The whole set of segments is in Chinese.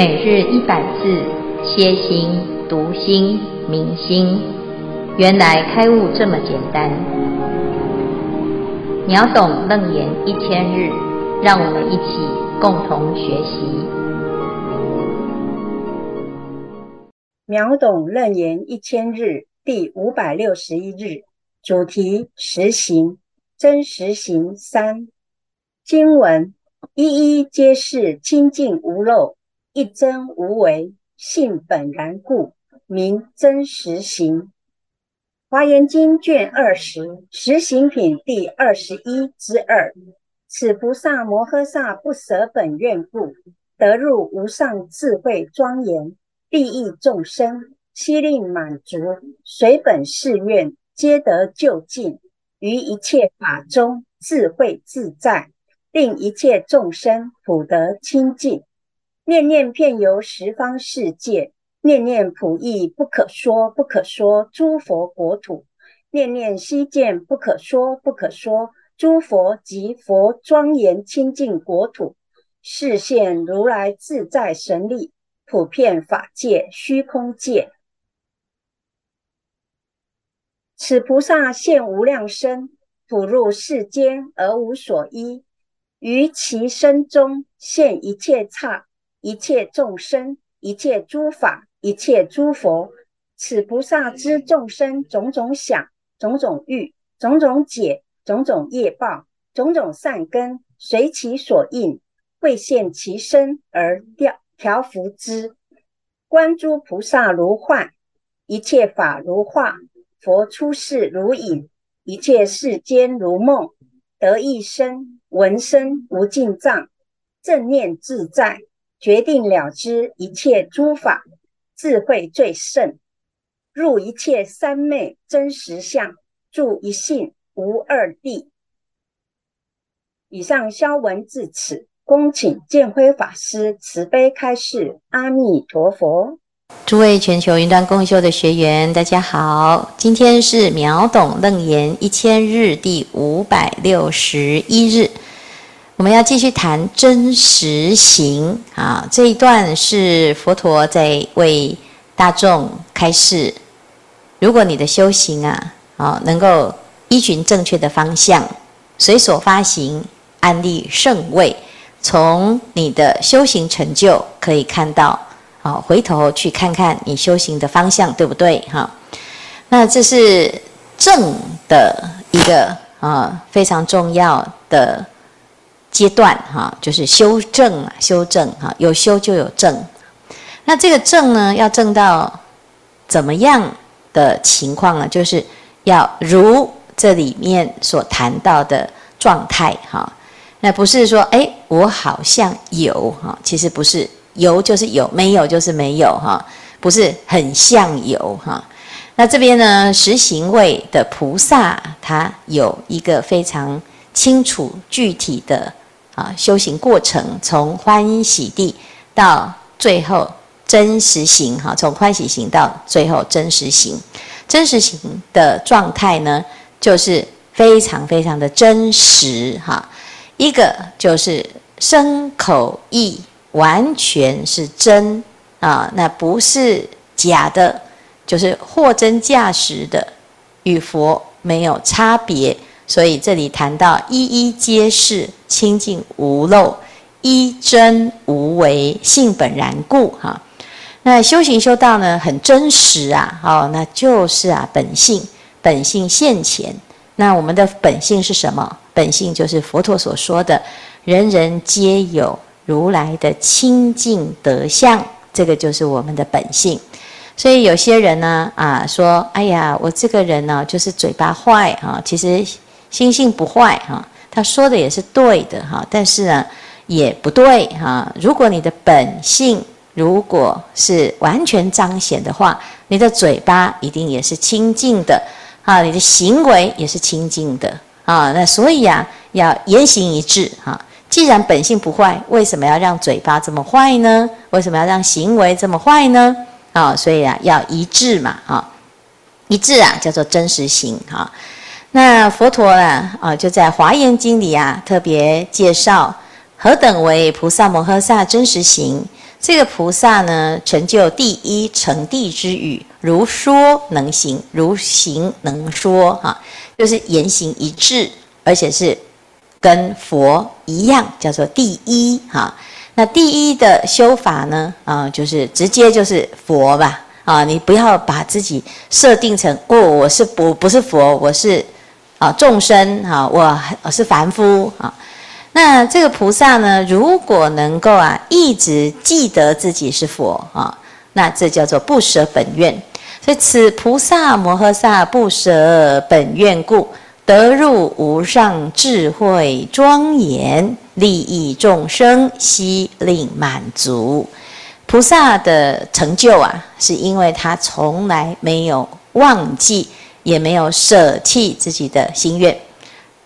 每日一百字，歇心、读心、明心，原来开悟这么简单。秒懂楞严一千日，让我们一起共同学习。秒懂楞严一千日第五百六十一日，主题实行真实行三经文，一一皆是清净无漏。一真无为，性本然故，名真实行。华严经卷二十，实行品第二十一之二。此菩萨摩诃萨不舍本愿故，得入无上智慧庄严，利益众生，悉令满足，随本誓愿，皆得究竟，于一切法中智慧自在，令一切众生普得清净。念念遍游十方世界，念念普益不可说不可说诸佛国土，念念悉见不可说不可说诸佛及佛庄严清净国土，示现如来自在神力，普遍法界虚空界。此菩萨现无量身，普入世间而无所依，于其身中现一切刹。一切众生，一切诸法，一切诸佛，此菩萨知众生种种想、种种欲、种种解、种种业报、种种善根，随其所应，会现其身而调调伏之。观诸菩萨如幻，一切法如化，佛出世如影，一切世间如梦，得一生闻声无尽藏，正念自在。决定了知一切诸法，智慧最胜，入一切三昧真实相，住一性无二谛。以上消文至此，恭请建辉法师慈悲开示。阿弥陀佛。诸位全球云端共修的学员，大家好，今天是秒懂楞严一千日第五百六十一日。我们要继续谈真实行啊，这一段是佛陀在为大众开示。如果你的修行啊，啊能够依循正确的方向，随所发行，安立胜位，从你的修行成就可以看到，啊，回头去看看你修行的方向对不对？哈，那这是正的一个啊非常重要的。阶段哈，就是修正啊，修正哈，有修就有正。那这个正呢，要正到怎么样的情况呢？就是要如这里面所谈到的状态哈。那不是说哎，我好像有哈，其实不是，有就是有，没有就是没有哈，不是很像有哈。那这边呢，实行位的菩萨，他有一个非常清楚具体的。啊，修行过程从欢喜地到最后真实行，哈，从欢喜行到最后真实行，真实行的状态呢，就是非常非常的真实，哈，一个就是身口意完全是真啊，那不是假的，就是货真价实的，与佛没有差别。所以这里谈到一一皆是清净无漏，一真无为，性本然故。哈，那修行修道呢，很真实啊。哦，那就是啊，本性，本性现前。那我们的本性是什么？本性就是佛陀所说的，人人皆有如来的清净德相，这个就是我们的本性。所以有些人呢，啊，说，哎呀，我这个人呢，就是嘴巴坏啊，其实。心性不坏哈，他说的也是对的哈，但是呢，也不对哈。如果你的本性如果是完全彰显的话，你的嘴巴一定也是清净的啊，你的行为也是清净的啊。那所以啊，要言行一致哈。既然本性不坏，为什么要让嘴巴这么坏呢？为什么要让行为这么坏呢？啊，所以啊，要一致嘛啊，一致啊，叫做真实性哈。那佛陀呢？啊，就在《华严经》里啊，特别介绍何等为菩萨摩诃萨真实行。这个菩萨呢，成就第一成谛之语，如说能行，如行能说，哈，就是言行一致，而且是跟佛一样，叫做第一，哈。那第一的修法呢，啊，就是直接就是佛吧，啊，你不要把自己设定成，哦，我是不不是佛，我是啊众生，啊，我我是凡夫，啊。那这个菩萨呢，如果能够啊一直记得自己是佛啊，那这叫做不舍本愿。所以此菩萨摩诃萨不舍本愿故，得入无上智慧庄严，利益众生，悉令满足。菩萨的成就啊，是因为他从来没有忘记，也没有舍弃自己的心愿。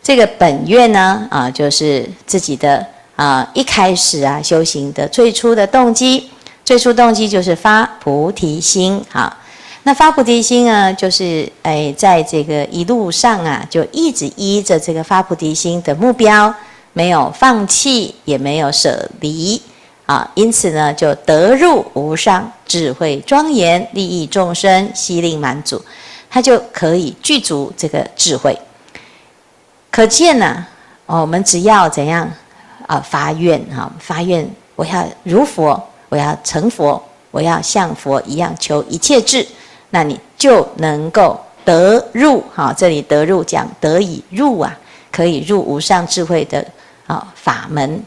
这个本愿呢，啊，就是自己的啊，一开始啊修行的最初的动机，最初动机就是发菩提心啊。那发菩提心呢，就是哎，在这个一路上啊，就一直依着这个发菩提心的目标，没有放弃，也没有舍离啊，因此呢，就得入无上智慧庄严，利益众生，悉令满足，他就可以具足这个智慧。可见呢、啊，哦，我们只要怎样啊发愿哈，发愿我要如佛，我要成佛，我要像佛一样求一切智，那你就能够得入哈。这里得入讲得以入啊，可以入无上智慧的啊法门，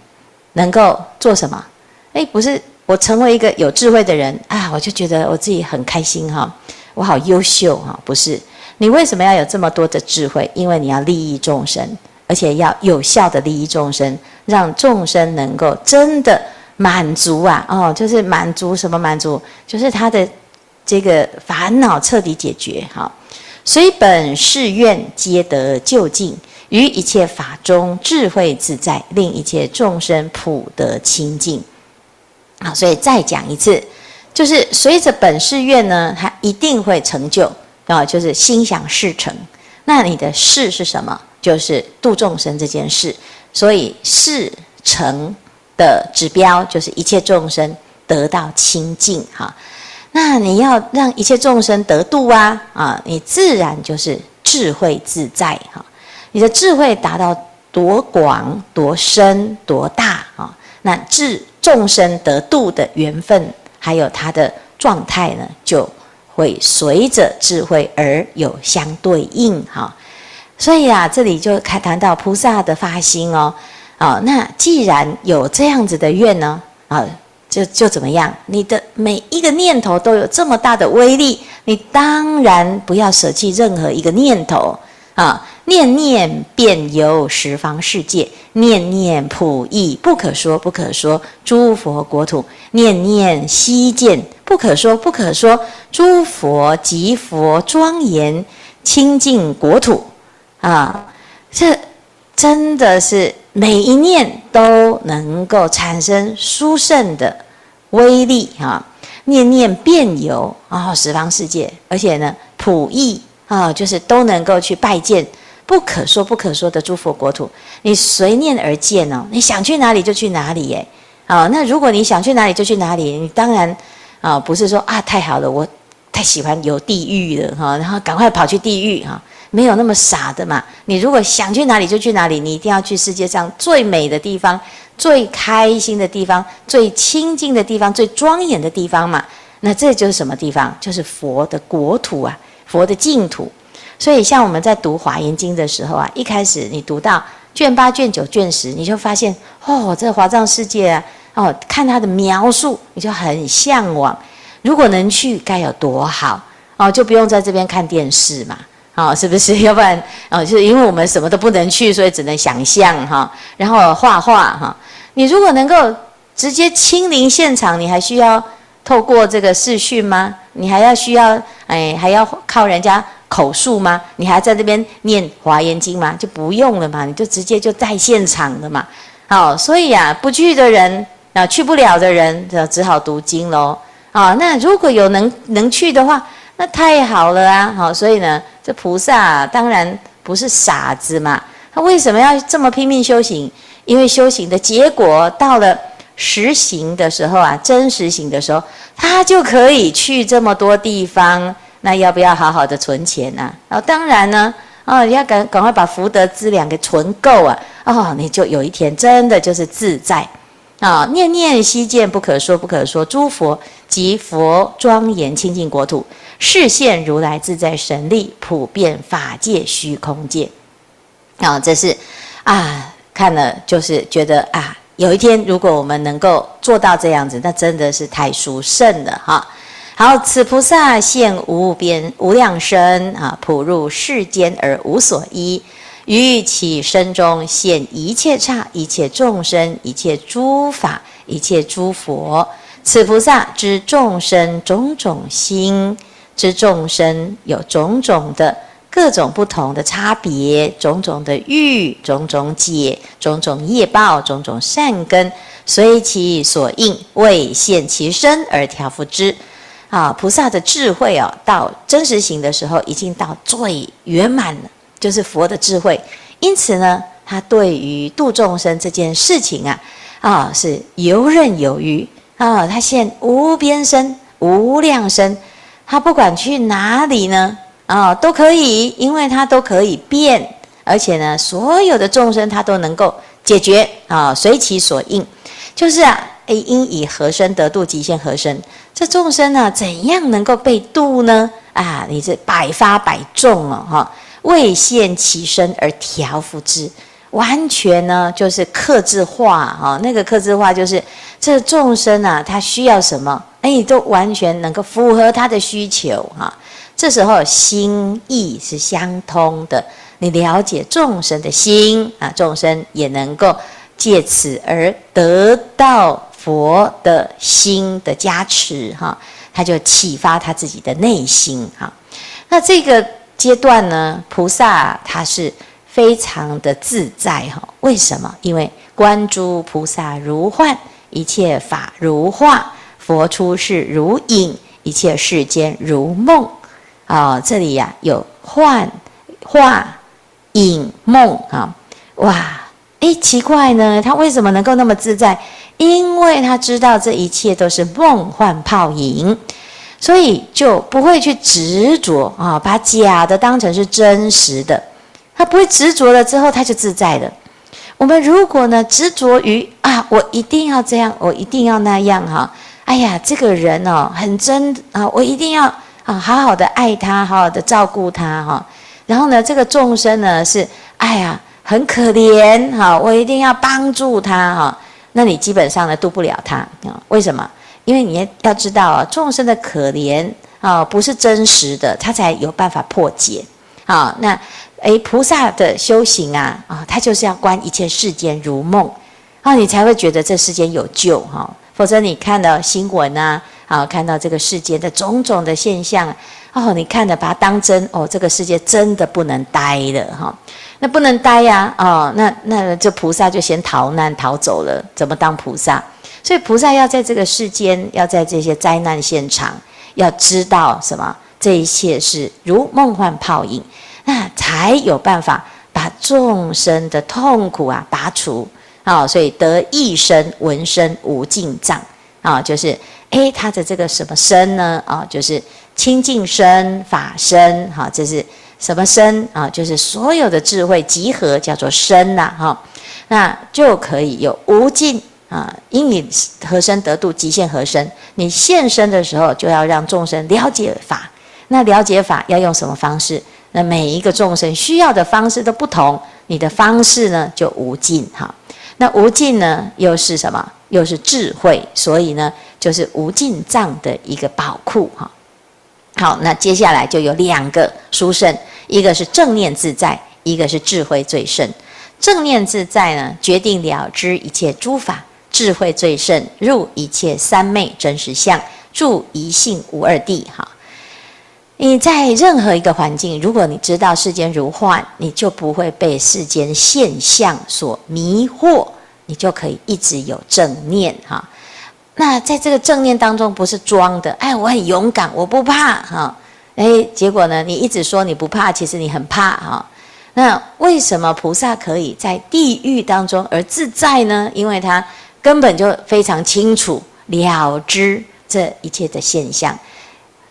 能够做什么？哎，不是我成为一个有智慧的人啊，我就觉得我自己很开心哈，我好优秀哈，不是。你为什么要有这么多的智慧？因为你要利益众生，而且要有效的利益众生，让众生能够真的满足啊！哦，就是满足什么满足？就是他的这个烦恼彻底解决。哈，随本誓愿皆得究竟，于一切法中智慧自在，令一切众生普得清净。好，所以再讲一次，就是随着本誓愿呢，它一定会成就。啊，就是心想事成。那你的事是什么？就是度众生这件事。所以事成的指标就是一切众生得到清净。哈，那你要让一切众生得度啊啊，你自然就是智慧自在。哈，你的智慧达到多广、多深、多大啊？那智众生得度的缘分，还有它的状态呢，就。会随着智慧而有相对应哈，所以啊，这里就开谈到菩萨的发心哦，啊，那既然有这样子的愿呢，啊，就就怎么样？你的每一个念头都有这么大的威力，你当然不要舍弃任何一个念头啊，念念遍游十方世界，念念普益不可说不可说诸佛国土，念念悉见。不可说不可说，诸佛极佛庄严清净国土啊！这真的是每一念都能够产生殊胜的威力啊！念念遍游啊，十方世界，而且呢，普益啊，就是都能够去拜见不可说不可说的诸佛国土。你随念而见哦，你想去哪里就去哪里耶！啊，那如果你想去哪里就去哪里，你当然。啊，不是说啊，太好了，我太喜欢有地狱了哈，然后赶快跑去地狱哈，没有那么傻的嘛。你如果想去哪里就去哪里，你一定要去世界上最美的地方、最开心的地方、最清净的地方、最庄严的地方嘛。那这就是什么地方？就是佛的国土啊，佛的净土。所以像我们在读《华严经》的时候啊，一开始你读到卷八、卷九、卷十，你就发现哦，这华藏世界啊。哦，看它的描述，你就很向往。如果能去，该有多好哦！就不用在这边看电视嘛，哦，是不是？要不然，哦，就是因为我们什么都不能去，所以只能想象哈、哦。然后画画哈、你如果能够直接亲临现场，你还需要透过这个视讯吗？你还要需要哎，还要靠人家口述吗？你还在这边念《华严经》吗？就不用了嘛，你就直接就在现场了嘛。好、所以啊，不去的人。啊，去不了的人，就只好读经喽。啊，那如果有能能去的话，那太好了啊！好，所以呢，这菩萨当然不是傻子嘛。他为什么要这么拼命修行？因为修行的结果到了实行的时候啊，真实行的时候，他就可以去这么多地方。那要不要好好的存钱呢？啊，当然呢，啊，你要赶赶快把福德资粮给存够啊，哦，你就有一天真的就是自在啊，念念希见不可说不可说诸佛及佛庄严清净国土，示现如来自在神力，普遍法界虚空界。啊，这是啊，看了就是觉得啊。有一天，如果我们能够做到这样子，那真的是太殊胜了哈。好，此菩萨现无边无量身啊，普入世间而无所依，于其身中现一切刹、一切众生、一切诸法、一切诸佛。此菩萨知众生种种心，知众生有种种的。各种不同的差别，种种的欲，种种解，种种业报，种种善根，随其所应，为现其身而调伏之。啊，菩萨的智慧哦，到真实行的时候，已经到最圆满了，就是佛的智慧。因此呢，他对于度众生这件事情啊，啊，是游刃有余啊。他现无边身、无量身，他不管去哪里呢？啊、都可以，因为他都可以变，而且呢，所有的众生他都能够解决啊、随其所应，就是啊，诶，应以何身得度，即现何身。这众生呢，怎样能够被度呢？啊，你这百发百中哦哈，未现其身而调伏之，完全呢就是克制化哈、哦，那个克制化就是这众生啊，他需要什么，哎，都完全能够符合他的需求哈。哦这时候心意是相通的，你了解众生的心啊，众生也能够借此而得到佛的心的加持哈，他就启发他自己的内心哈。那这个阶段呢，菩萨他是非常的自在哈。为什么？因为观诸菩萨如幻，一切法如化，佛出世如影，一切世间如梦。啊、这里呀、有幻、化、影、梦啊！哇，哎，奇怪呢，他为什么能够那么自在？因为他知道这一切都是梦幻泡影，所以就不会去执着啊，把假的当成是真实的。他不会执着了之后，他就自在了。我们如果呢执着于啊，我一定要这样，我一定要那样哈，哎呀，这个人哦很真啊，我一定要。啊，好好的爱他，好好的照顾他哈。然后呢，这个众生呢是，哎呀，很可怜哈，我一定要帮助他哈。那你基本上呢度不了他啊？为什么？因为你要知道啊，众生的可怜啊不是真实的，他才有办法破解。啊，那诶，菩萨的修行啊啊，他就是要观一切世间如梦啊，你才会觉得这世间有救哈。否则你看到新闻啊。啊，看到这个世界的种种的现象，哦，你看的把它当真，哦，这个世界真的不能待了哈、哦，那不能待呀、啊，哦，那那这菩萨就先逃难逃走了，怎么当菩萨？所以菩萨要在这个世间，要在这些灾难现场，要知道什么？这一切是如梦幻泡影，那才有办法把众生的痛苦啊拔除啊、所以得一身闻声无尽藏啊，就是。诶，他的这个什么身呢？啊，就是清净身、法身，哈，这是什么身啊？就是所有的智慧集合，叫做身呐，哈，那就可以有无尽啊。因你和身得度，极限和身。你现身的时候，就要让众生了解法。那了解法要用什么方式？那每一个众生需要的方式都不同，你的方式呢就无尽哈。那无尽呢，又是什么？又是智慧，所以呢。就是无尽藏的一个宝库哈。好，那接下来就有两个殊胜，一个是正念自在，一个是智慧最胜。正念自在呢，决定了知一切诸法；智慧最胜，入一切三昧真实相，住一性无二地。哈，你在任何一个环境，如果你知道世间如幻，你就不会被世间现象所迷惑，你就可以一直有正念哈。那在这个正念当中，不是装的，哎，我很勇敢，我不怕哈，哎，结果呢，你一直说你不怕，其实你很怕哈。那为什么菩萨可以在地狱当中而自在呢？因为他根本就非常清楚了知这一切的现象，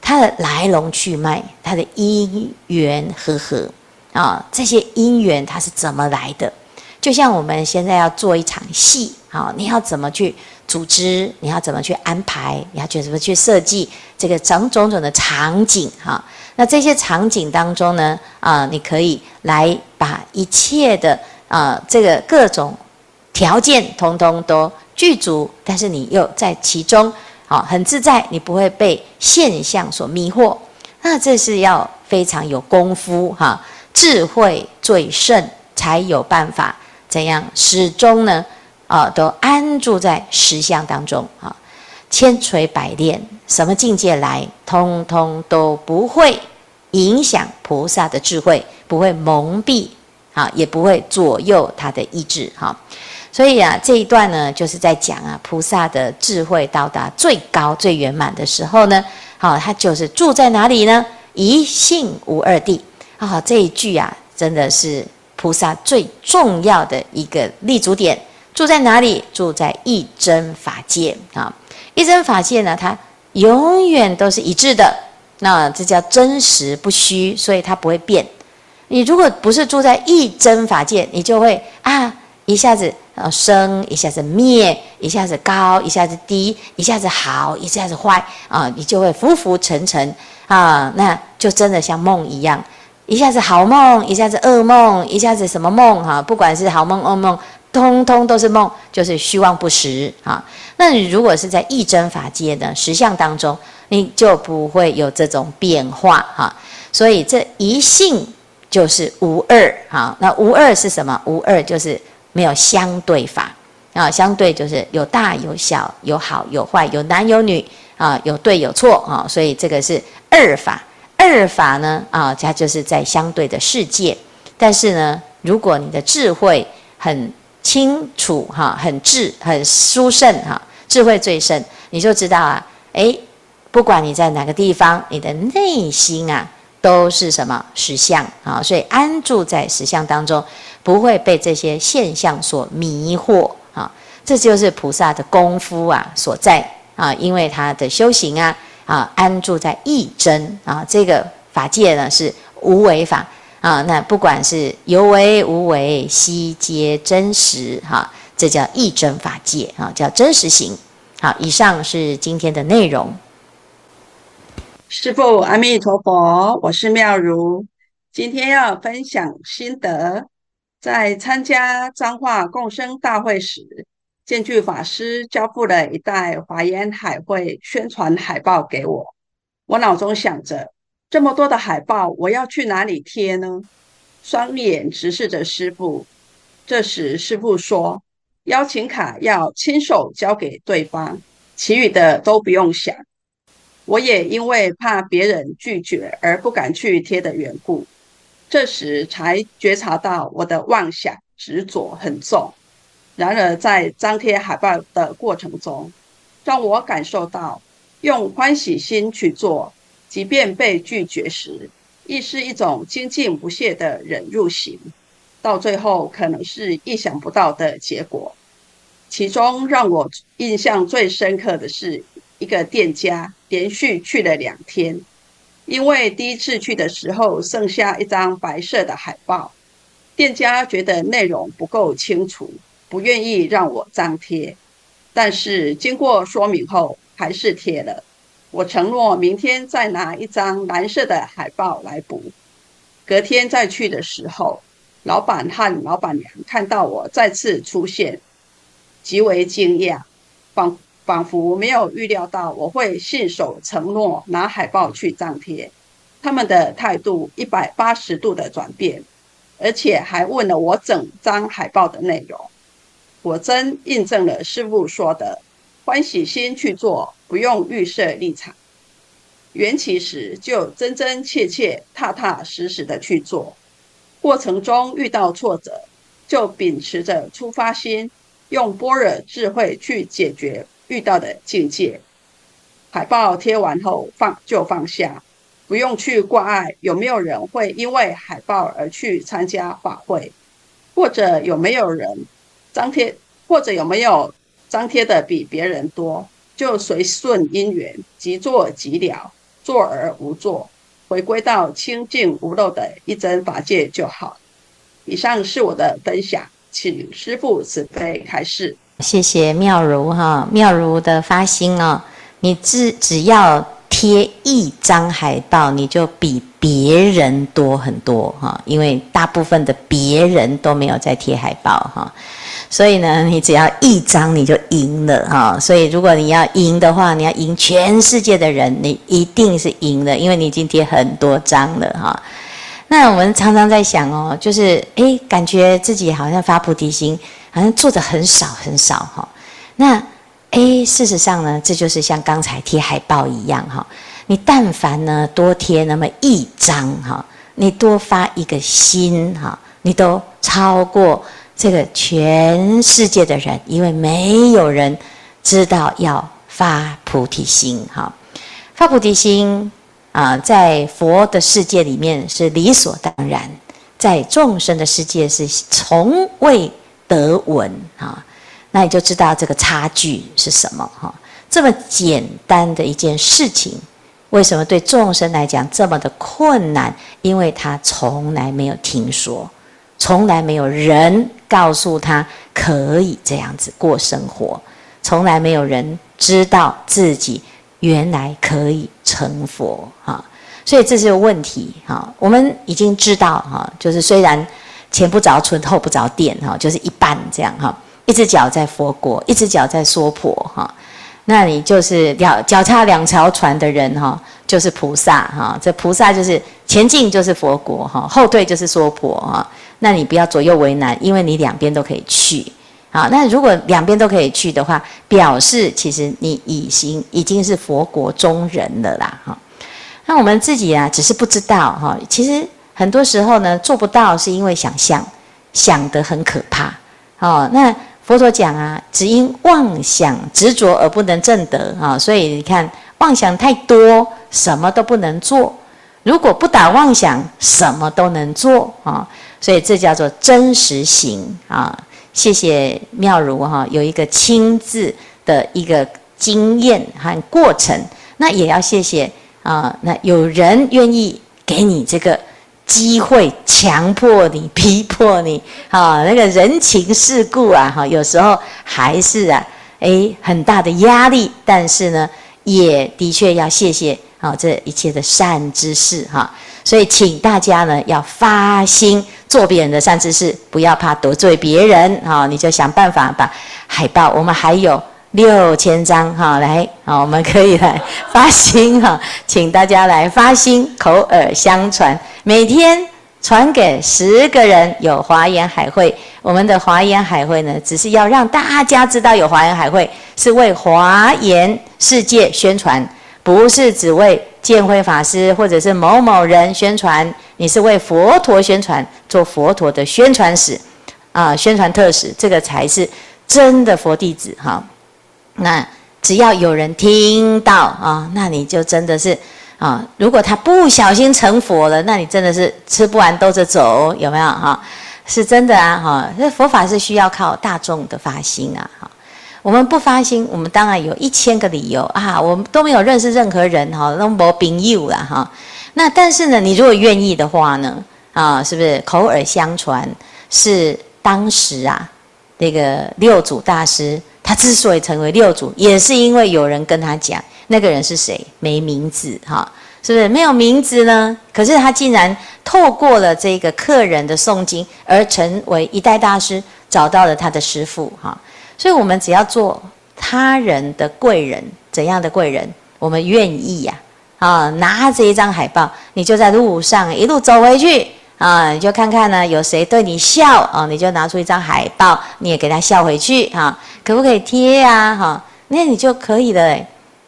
它的来龙去脉，它的因缘和合啊，这些因缘它是怎么来的？就像我们现在要做一场戏，啊，你要怎么去组织？你要怎么去安排？你要去怎么去设计这个种种种的场景？哈，那这些场景当中呢，啊，你可以来把一切的啊，这个各种条件通通都具足，但是你又在其中，啊，很自在，你不会被现象所迷惑。那这是要非常有功夫哈，智慧最胜，才有办法。怎样始终呢？啊，都安住在实相当中啊，千锤百炼，什么境界来，通通都不会影响菩萨的智慧，不会蒙蔽啊，也不会左右他的意志哈。所以啊，这一段呢，就是在讲啊，菩萨的智慧到达最高、最圆满的时候呢，好，他就是住在哪里呢？一性无二地啊，这一句啊，真的是。菩萨最重要的一个立足点住在哪里？住在一真法界啊！一真法界呢，它永远都是一致的，那这叫真实不虚，所以它不会变。你如果不是住在一真法界，你就会啊，一下子呃生，一下子灭，一下子高，一下子低，一下子好，一下子坏啊，你就会浮浮沉沉啊，那就真的像梦一样。一下子好梦，一下子噩梦，一下子什么梦哈？不管是好梦噩梦，通通都是梦，就是虚妄不实啊。那你如果是在一真法界的实相当中，你就不会有这种变化哈。所以这一性就是无二哈。那无二是什么？无二就是没有相对法啊。相对就是有大有小，有好有坏，有男有女啊，有对有错啊。所以这个是二法。二法呢，啊，它就是在相对的世界。但是呢，如果你的智慧很清楚，哈，很智，很殊胜，哈，智慧最胜，你就知道啊，诶，不管你在哪个地方，你的内心啊，都是什么实相啊，所以安住在实相当中，不会被这些现象所迷惑啊。这就是菩萨的功夫啊所在啊，因为他的修行啊。啊，安住在一真啊，这个法界呢是无为法啊。那不管是有为无为，悉皆真实哈、这叫一真法界啊，叫真实行。好，以上是今天的内容。师父阿弥陀佛，我是妙如，今天要分享心得。在参加彰化共生大会时。见具法师交付了一袋华严海会宣传海报给我，我脑中想着，这么多的海报，我要去哪里贴呢？双眼直视着师傅。这时师傅说，邀请卡要亲手交给对方，其余的都不用想。我也因为怕别人拒绝而不敢去贴的缘故，这时才觉察到我的妄想执着很重。然而，在张贴海报的过程中，让我感受到用欢喜心去做，即便被拒绝时，亦是一种精进不懈的忍辱行。到最后，可能是意想不到的结果。其中让我印象最深刻的是，一个店家连续去了两天，因为第一次去的时候剩下一张白色的海报，店家觉得内容不够清楚。不愿意让我张贴，但是经过说明后还是贴了。我承诺明天再拿一张蓝色的海报来补。隔天再去的时候，老板和老板娘看到我再次出现，极为惊讶，仿仿佛没有预料到我会信守承诺拿海报去张贴。他们的态度一百八十度的转变，而且还问了我整张海报的内容。果真印证了师傅说的“欢喜心去做，不用预设立场”。缘起时就真真切切、踏踏实实的去做，过程中遇到挫折，就秉持着出发心，用般若智慧去解决遇到的境界。海报贴完后放就放下，不用去挂碍有没有人会因为海报而去参加法会，或者有没有人。张贴或者有没有张贴的比别人多，就随顺因缘，即做即了，做而无做，回归到清净无漏的一真法界就好。以上是我的分享，请师父慈悲开示。谢谢妙如哈，妙如的发心哦，你只只要贴一张海报，你就比别人多很多哈，因为大部分的别人都没有在贴海报哈，所以呢，你只要一张你就赢了哈。所以如果你要赢的话，你要赢全世界的人，你一定是赢的，因为你已经贴很多张了哈。那我们常常在想哦，就是诶，感觉自己好像发菩提心。好像做的很少很少哈，那诶，事实上呢，这就是像刚才贴海报一样哈。你但凡呢多贴那么一张哈，你多发一个心哈，你都超过这个全世界的人，因为没有人知道要发菩提心哈。发菩提心啊，在佛的世界里面是理所当然，在众生的世界是从未。得闻啊，那你就知道这个差距是什么哈。这么简单的一件事情，为什么对众生来讲这么的困难？因为他从来没有听说，从来没有人告诉他可以这样子过生活，从来没有人知道自己原来可以成佛哈。所以这是个问题哈。我们已经知道哈，就是虽然。前不着村后不着店哈，就是一半这样哈。一只脚在佛国，一只脚在娑婆哈。那你就是脚脚踏两条船的人哈，就是菩萨哈。这菩萨就是前进就是佛国哈，后退就是娑婆哈。那你不要左右为难，因为你两边都可以去。好，那如果两边都可以去的话，表示其实你已经已经是佛国中人了啦哈。那我们自己啊，只是不知道哈，其实。很多时候呢，做不到是因为想象，想得很可怕。哦，那佛陀讲啊，只因妄想执着而不能证得啊。所以你看，妄想太多，什么都不能做；如果不打妄想，什么都能做啊。所以这叫做真实行啊。谢谢妙如哈，有一个亲自的一个经验和过程。那也要谢谢啊，那有人愿意给你这个。机会强迫你、逼迫你，哈，那个人情世故啊，哈，有时候还是啊，诶，很大的压力。但是呢，也的确要谢谢啊，这一切的善知识哈。所以，请大家呢要发心做别人的善知识，不要怕得罪别人啊，你就想办法把海报，我们还有。六千张哈，来，好，我们可以来发心哈，请大家来发心，口耳相传，每天传给十个人。有华严海会，我们的华严海会呢，只是要让大家知道有华严海会，是为华严世界宣传，不是只为建辉法师或者是某某人宣传，你是为佛陀宣传，做佛陀的宣传使啊，宣传特使，这个才是真的佛弟子哈。那只要有人听到啊，那你就真的是啊。如果他不小心成佛了，那你真的是吃不完兜着走，有没有哈？是真的啊哈。这佛法是需要靠大众的发心啊哈。我们不发心，我们当然有一千个理由啊。我们都没有认识任何人哈，都没朋友了哈。那但是呢，你如果愿意的话呢，啊，是不是口耳相传？是当时啊，那个六祖大师。他之所以成为六祖，也是因为有人跟他讲，那个人是谁？没名字，哈，是不是没有名字呢？可是他竟然透过了这个客人的诵经，而成为一代大师，找到了他的师父，哈。所以，我们只要做他人的贵人，怎样的贵人？我们愿意呀，啊，拿着一张海报，你就在路上一路走回去。啊，你就看看呢，有谁对你笑啊，你就拿出一张海报，你也给他笑回去哈，可不可以贴呀？哈，那你就可以了。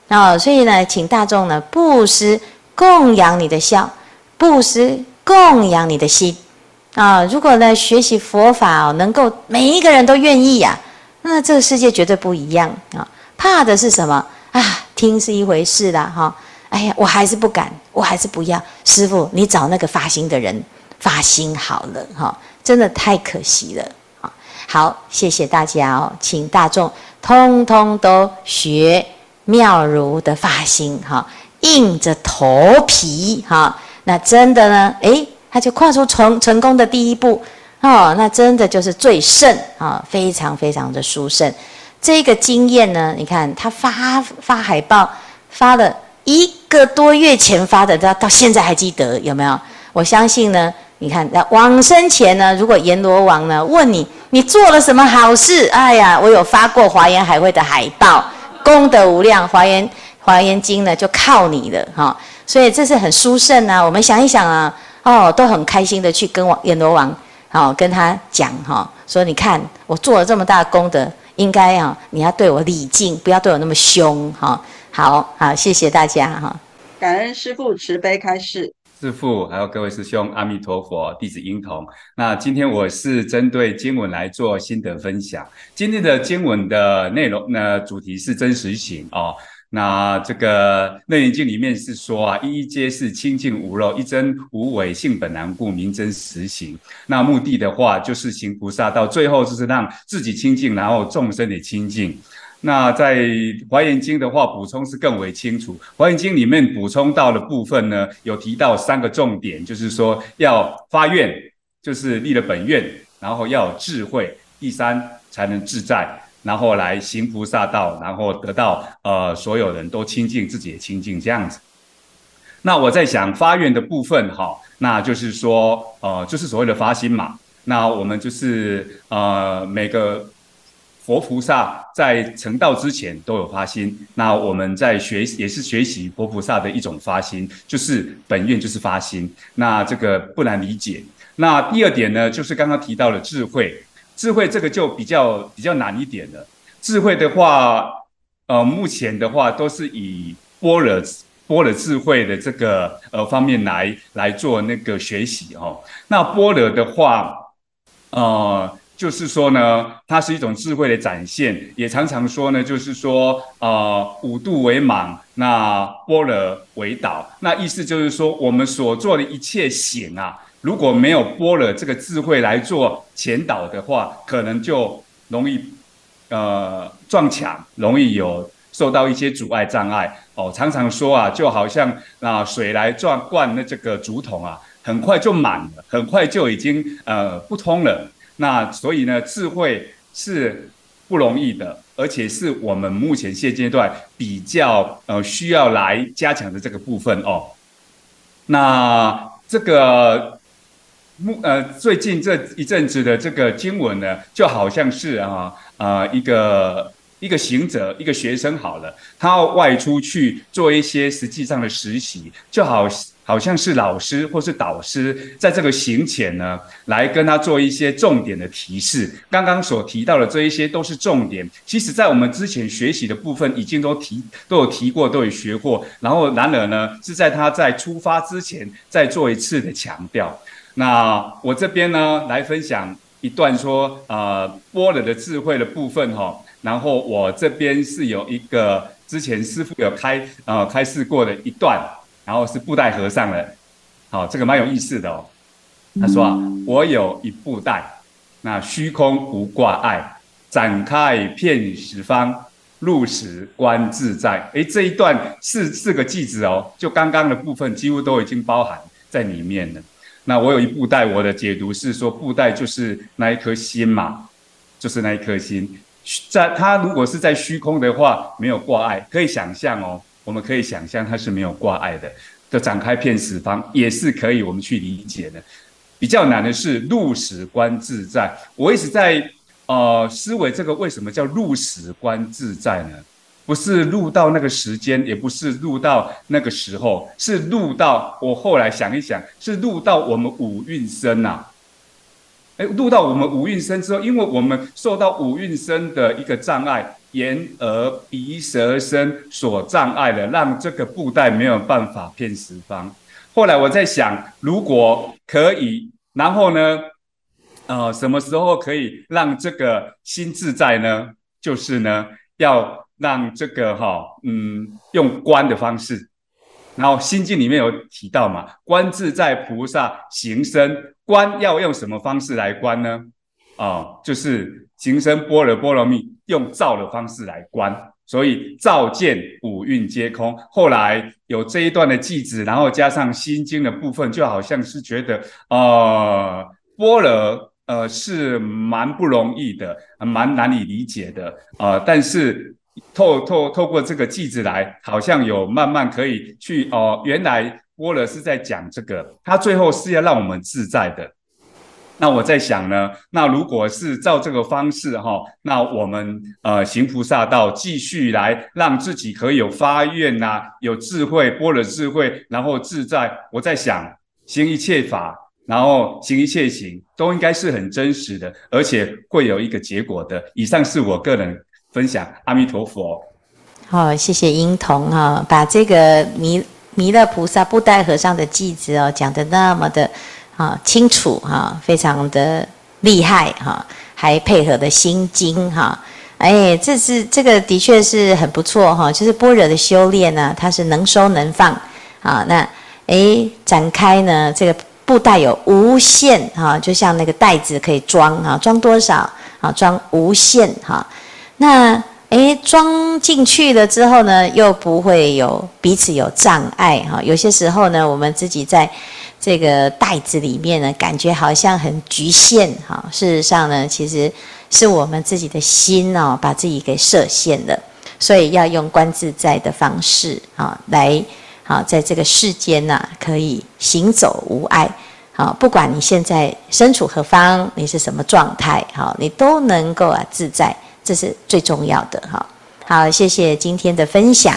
啊，所以呢，请大众呢布施供养你的笑，布施供养你的心啊。如果呢学习佛法，能够每一个人都愿意呀，那这个世界绝对不一样啊。怕的是什么啊？听是一回事啦哈。哎呀，我还是不敢，我还是不要。师傅，你找那个发心的人。发心好了哈，真的太可惜了。好，谢谢大家哦，请大众。通通都学妙如的发心哈，硬着头皮哈，那真的呢，诶，他就跨出成成功的第一步哦，那真的就是最盛啊，非常非常的殊胜。这个经验呢，你看他发发海报发了一个多月前发的，到到现在还记得有没有？我相信呢。你看，在往生前呢，如果阎罗王呢问你，你做了什么好事？哎呀，我有发过华严海会的海报，功德无量，华严华严经呢就靠你了哈。所以这是很殊胜啊。我们想一想啊，哦，都很开心的去跟阎罗王，好跟他讲哈，说你看我做了这么大的功德，应该啊你要对我礼敬，不要对我那么凶哈。好好，谢谢大家哈。感恩师父慈悲开示。师父，还有各位师兄，阿弥陀佛，弟子英童。那今天我是针对经文来做心得分享。今天的经文的内容呢，主题是真实行哦。那这个《楞严经》里面是说啊，一一皆是清净无漏，一真无伪，性本难故，名真实行。那目的的话，就是行菩萨道，最后就是让自己清净，然后众生也清净。那在《华严经》的话，补充是更为清楚。《华严经》里面补充到的部分呢，有提到三个重点，就是说要发愿，就是立了本愿，然后要有智慧，第三才能自在，然后来行菩萨道，然后得到呃所有人都清净，自己也清净这样子。那我在想发愿的部分哈，那就是说呃就是所谓的发心嘛。那我们就是呃每个。佛菩萨在成道之前都有发心，那我们在学也是学习佛菩萨的一种发心，就是本愿就是发心，那这个不难理解。那第二点呢，就是刚刚提到的智慧，智慧这个就比较比较难一点了。智慧的话，呃，目前的话都是以般若波若智慧的这个呃方面来来做那个学习哦。那般若的话，呃。就是说呢，它是一种智慧的展现，也常常说呢，就是说，呃，五度为莽，那般若为导，那意思就是说，我们所做的一切行啊，如果没有般若这个智慧来做前导的话，可能就容易呃撞墙，容易有受到一些阻碍障碍哦。常常说啊，就好像那、水来撞灌那这个竹筒啊，很快就满了，很快就已经呃不通了。那所以呢，智慧是不容易的，而且是我们目前现阶段比较呃需要来加强的这个部分哦。那这个目呃最近这一阵子的这个经文呢，就好像是啊呃一个一个行者一个学生好了，他要外出去做一些实际上的实习，就好。好像是老师或是导师在这个行前呢，来跟他做一些重点的提示。刚刚所提到的这一些都是重点，其实在我们之前学习的部分已经都提都有提过，都有学过。然后然而呢，是在他在出发之前再做一次的强调。那我这边呢来分享一段说，呃，波罗的智慧的部分哈。然后我这边是有一个之前师父有开呃开示过的一段。然后是布袋和尚了，好，这个蛮有意思的哦。他说啊，我有一布袋，那虚空无挂碍，展开遍十方，入时观自在。诶，这一段四四个句子哦，就刚刚的部分几乎都已经包含在里面了。那我有一布袋，我的解读是说，布袋就是那一颗心嘛，就是那一颗心，在它如果是在虚空的话，没有挂碍，可以想象哦。我们可以想象它是没有挂碍的，的展开遍十方也是可以我们去理解的。比较难的是入时观自在。我一直在呃思维这个为什么叫入时观自在呢？不是入到那个时间，也不是入到那个时候，是入到我后来想一想，是入到我们五蕴身呐、啊。哎，入到我们五蕴身之后，因为我们受到五蕴身的一个障碍。眼耳鼻舌身所障碍的，让这个布袋没有办法遍十方。后来我在想，如果可以，然后呢，呃，什么时候可以让这个心自在呢？就是呢，要让这个哈、嗯，用观的方式。然后心经里面有提到嘛，观自在菩萨行深，观要用什么方式来观呢？哦，就是行深般若波罗蜜，用照的方式来观，所以照见五蕴皆空。后来有这一段的偈子，然后加上心经的部分，就好像是觉得，呃，般若呃是蛮不容易的，蛮难以理解的，呃，但是透透透过这个偈子来，好像有慢慢可以去哦、原来般若是在讲这个，它最后是要让我们自在的。那我在想呢，那如果是照这个方式哈，那我们呃行菩萨道，继续来让自己可以有发愿呐、有智慧，般若智慧，然后自在。我在想，行一切法，然后行一切行，都应该是很真实的，而且会有一个结果的。以上是我个人分享，阿弥陀佛。好，谢谢英童哈，把这个弥弥勒菩萨布袋和尚的偈子哦讲得那么的。啊，清楚哈，非常的厉害哈，还配合的心经哈，哎，这是这个的确是很不错哈，就是般若的修炼呢，它是能收能放啊，那哎展开呢，这个布袋有无限哈，就像那个袋子可以装啊，装多少啊，装无限哈，那哎装进去了之后呢，又不会有彼此有障碍哈，有些时候呢，我们自己在。这个袋子里面呢，感觉好像很局限哈。事实上呢，其实是我们自己的心哦，把自己给设限了。所以要用观自在的方式啊，来啊，在这个世间呐，可以行走无碍。好，不管你现在身处何方，你是什么状态，好，你都能够啊自在，这是最重要的哈。好，谢谢今天的分享。